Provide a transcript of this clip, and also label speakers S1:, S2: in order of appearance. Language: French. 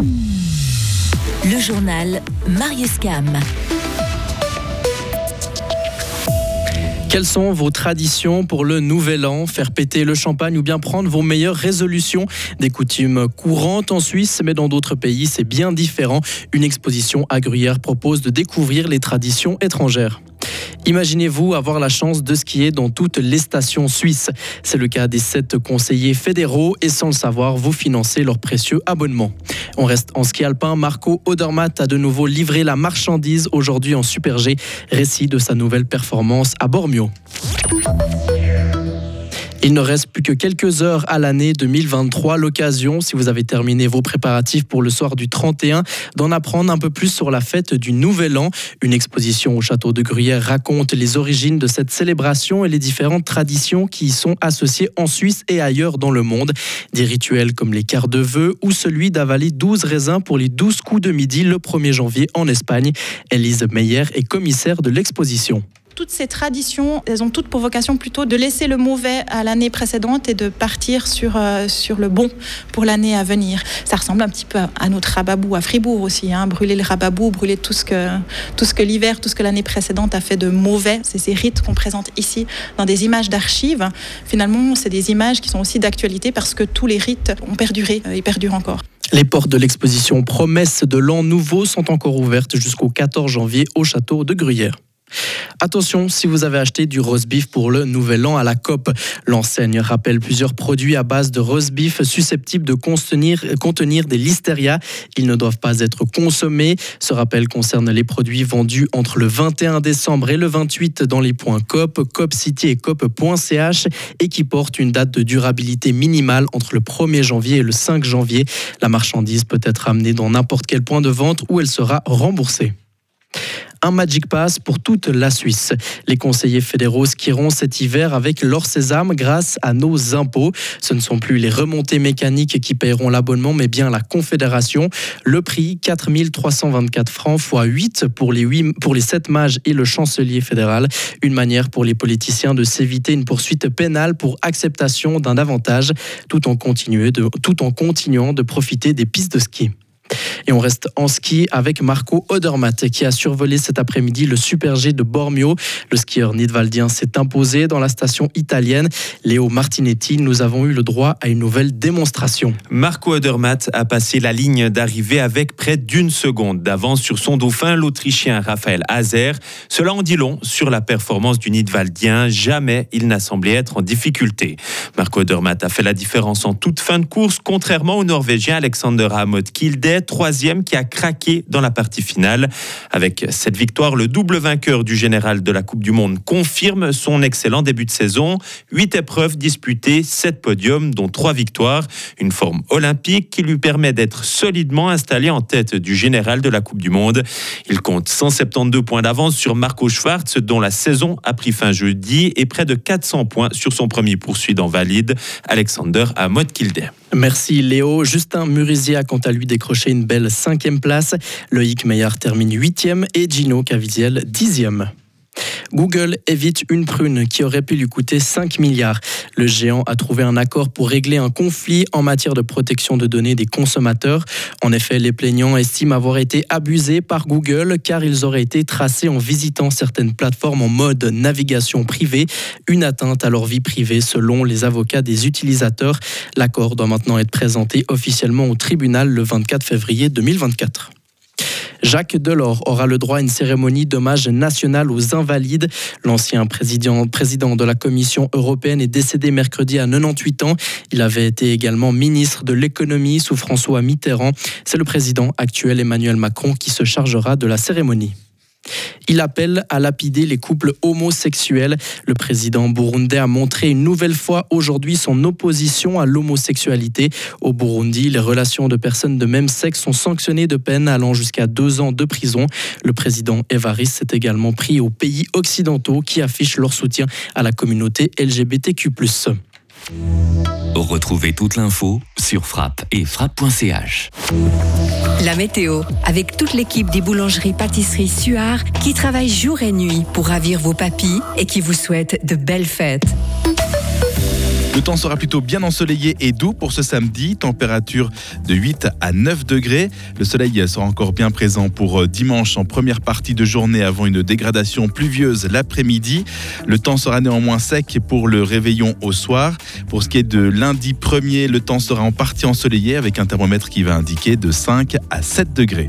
S1: Le journal Marius Cam.
S2: Quelles sont vos traditions pour le nouvel an? Faire péter le champagne ou bien prendre vos meilleures résolutions? Des coutumes courantes en Suisse, mais dans d'autres pays, c'est bien différent. Une exposition à Gruyère propose de découvrir les traditions étrangères. Imaginez-vous avoir la chance de skier dans toutes les stations suisses. C'est le cas des sept conseillers fédéraux et sans le savoir, vous financez leur précieux abonnement. On reste en ski alpin. Marco Odermatt a de nouveau livré la marchandise aujourd'hui en Super G. Récit de sa nouvelle performance à Bormio. Il ne reste plus que quelques heures à l'année 2023. L'occasion, si vous avez terminé vos préparatifs pour le soir du 31, d'en apprendre un peu plus sur la fête du Nouvel An. Une exposition au château de Gruyère raconte les origines de cette célébration et les différentes traditions qui y sont associées en Suisse et ailleurs dans le monde. Des rituels comme les quarts de vœux ou celui d'avaler 12 raisins pour les 12 coups de midi le 1er janvier en Espagne. Elise Meyer est commissaire de l'exposition
S3: toutes ces traditions, elles ont toutes pour vocation plutôt de laisser le mauvais à l'année précédente et de partir sur, euh, sur le bon pour l'année à venir. Ça ressemble un petit peu à notre rababou à Fribourg aussi, hein. brûler le rababou, brûler tout ce que, l'hiver, tout ce que l'année précédente a fait de mauvais. C'est ces rites qu'on présente ici dans des images d'archives. Finalement, c'est des images qui sont aussi d'actualité parce que tous les rites ont perduré et perdurent encore.
S2: Les portes de l'exposition Promesses de l'an nouveau sont encore ouvertes jusqu'au 14 janvier au château de Gruyère. Attention si vous avez acheté du roast beef pour le nouvel an à la COP. L'enseigne rappelle plusieurs produits à base de roast beef susceptibles de contenir, des listeria. Ils ne doivent pas être consommés. Ce rappel concerne les produits vendus entre le 21 décembre et le 28 dans les points COP, COP City et COP.ch et qui portent une date de durabilité minimale entre le 1er janvier et le 5 janvier. La marchandise peut être amenée dans n'importe quel point de vente où elle sera remboursée un Magic Pass pour toute la Suisse. Les conseillers fédéraux skieront cet hiver avec leur sésame grâce à nos impôts. Ce ne sont plus les remontées mécaniques qui paieront l'abonnement, mais bien la Confédération. Le prix, 4324 francs x 8 pour les, 8 pour les 7 mages et le chancelier fédéral. Une manière pour les politiciens de s'éviter une poursuite pénale pour acceptation d'un avantage, tout en, tout en continuant de profiter des pistes de ski. Et on reste en ski avec Marco Odermatt qui a survolé cet après-midi le Super G de Bormio. Le skieur nidwaldien s'est imposé dans la station italienne. Léo Martinetti, nous avons eu le droit à une nouvelle démonstration.
S4: Marco Odermatt a passé la ligne d'arrivée avec près d'une seconde d'avance sur son dauphin, l'Autrichien Raphaël Hazer. Cela en dit long sur la performance du nidwaldien. Jamais il n'a semblé être en difficulté. Marco Odermatt a fait la différence en toute fin de course, contrairement au Norvégien Alexander Hamod Kilde, troisième qui a craqué dans la partie finale. Avec cette victoire, le double vainqueur du général de la Coupe du Monde confirme son excellent début de saison. Huit épreuves disputées, sept podiums, dont trois victoires. Une forme olympique qui lui permet d'être solidement installé en tête du général de la Coupe du Monde. Il compte 172 points d'avance sur Marco Schwartz, dont la saison a pris fin jeudi, et près de 400 points sur son premier poursuivant valide, Alexander Amod Kilder.
S2: Merci Léo. Justin Murisier quant à lui décroché une belle cinquième place. Loïc Meyer termine huitième et Gino Caviezel dixième. Google évite une prune qui aurait pu lui coûter 5 milliards. Le géant a trouvé un accord pour régler un conflit en matière de protection de données des consommateurs. En effet, les plaignants estiment avoir été abusés par Google car ils auraient été tracés en visitant certaines plateformes en mode navigation privée, une atteinte à leur vie privée selon les avocats des utilisateurs. L'accord doit maintenant être présenté officiellement au tribunal le 24 février 2024. Jacques Delors aura le droit à une cérémonie d'hommage national aux invalides. L'ancien président, président de la Commission européenne est décédé mercredi à 98 ans. Il avait été également ministre de l'économie sous François Mitterrand. C'est le président actuel Emmanuel Macron qui se chargera de la cérémonie. Il appelle à lapider les couples homosexuels. Le président burundais a montré une nouvelle fois aujourd'hui son opposition à l'homosexualité. Au Burundi, les relations de personnes de même sexe sont sanctionnées de peine allant jusqu'à deux ans de prison. Le président Evariste s'est également pris aux pays occidentaux qui affichent leur soutien à la communauté LGBTQ.
S1: Retrouvez toute l'info sur frappe et frappe.ch. La météo, avec toute l'équipe des boulangeries pâtisseries Suard qui travaille jour et nuit pour ravir vos papilles et qui vous souhaite de belles fêtes.
S5: Le temps sera plutôt bien ensoleillé et doux pour ce samedi, température de 8 à 9 degrés. Le soleil sera encore bien présent pour euh, dimanche en première partie de journée avant une dégradation pluvieuse l'après-midi. Le temps sera néanmoins sec pour le réveillon au soir. Pour ce qui est de lundi 1er, le temps sera en partie ensoleillé avec un thermomètre qui va indiquer de 5 à 7 degrés.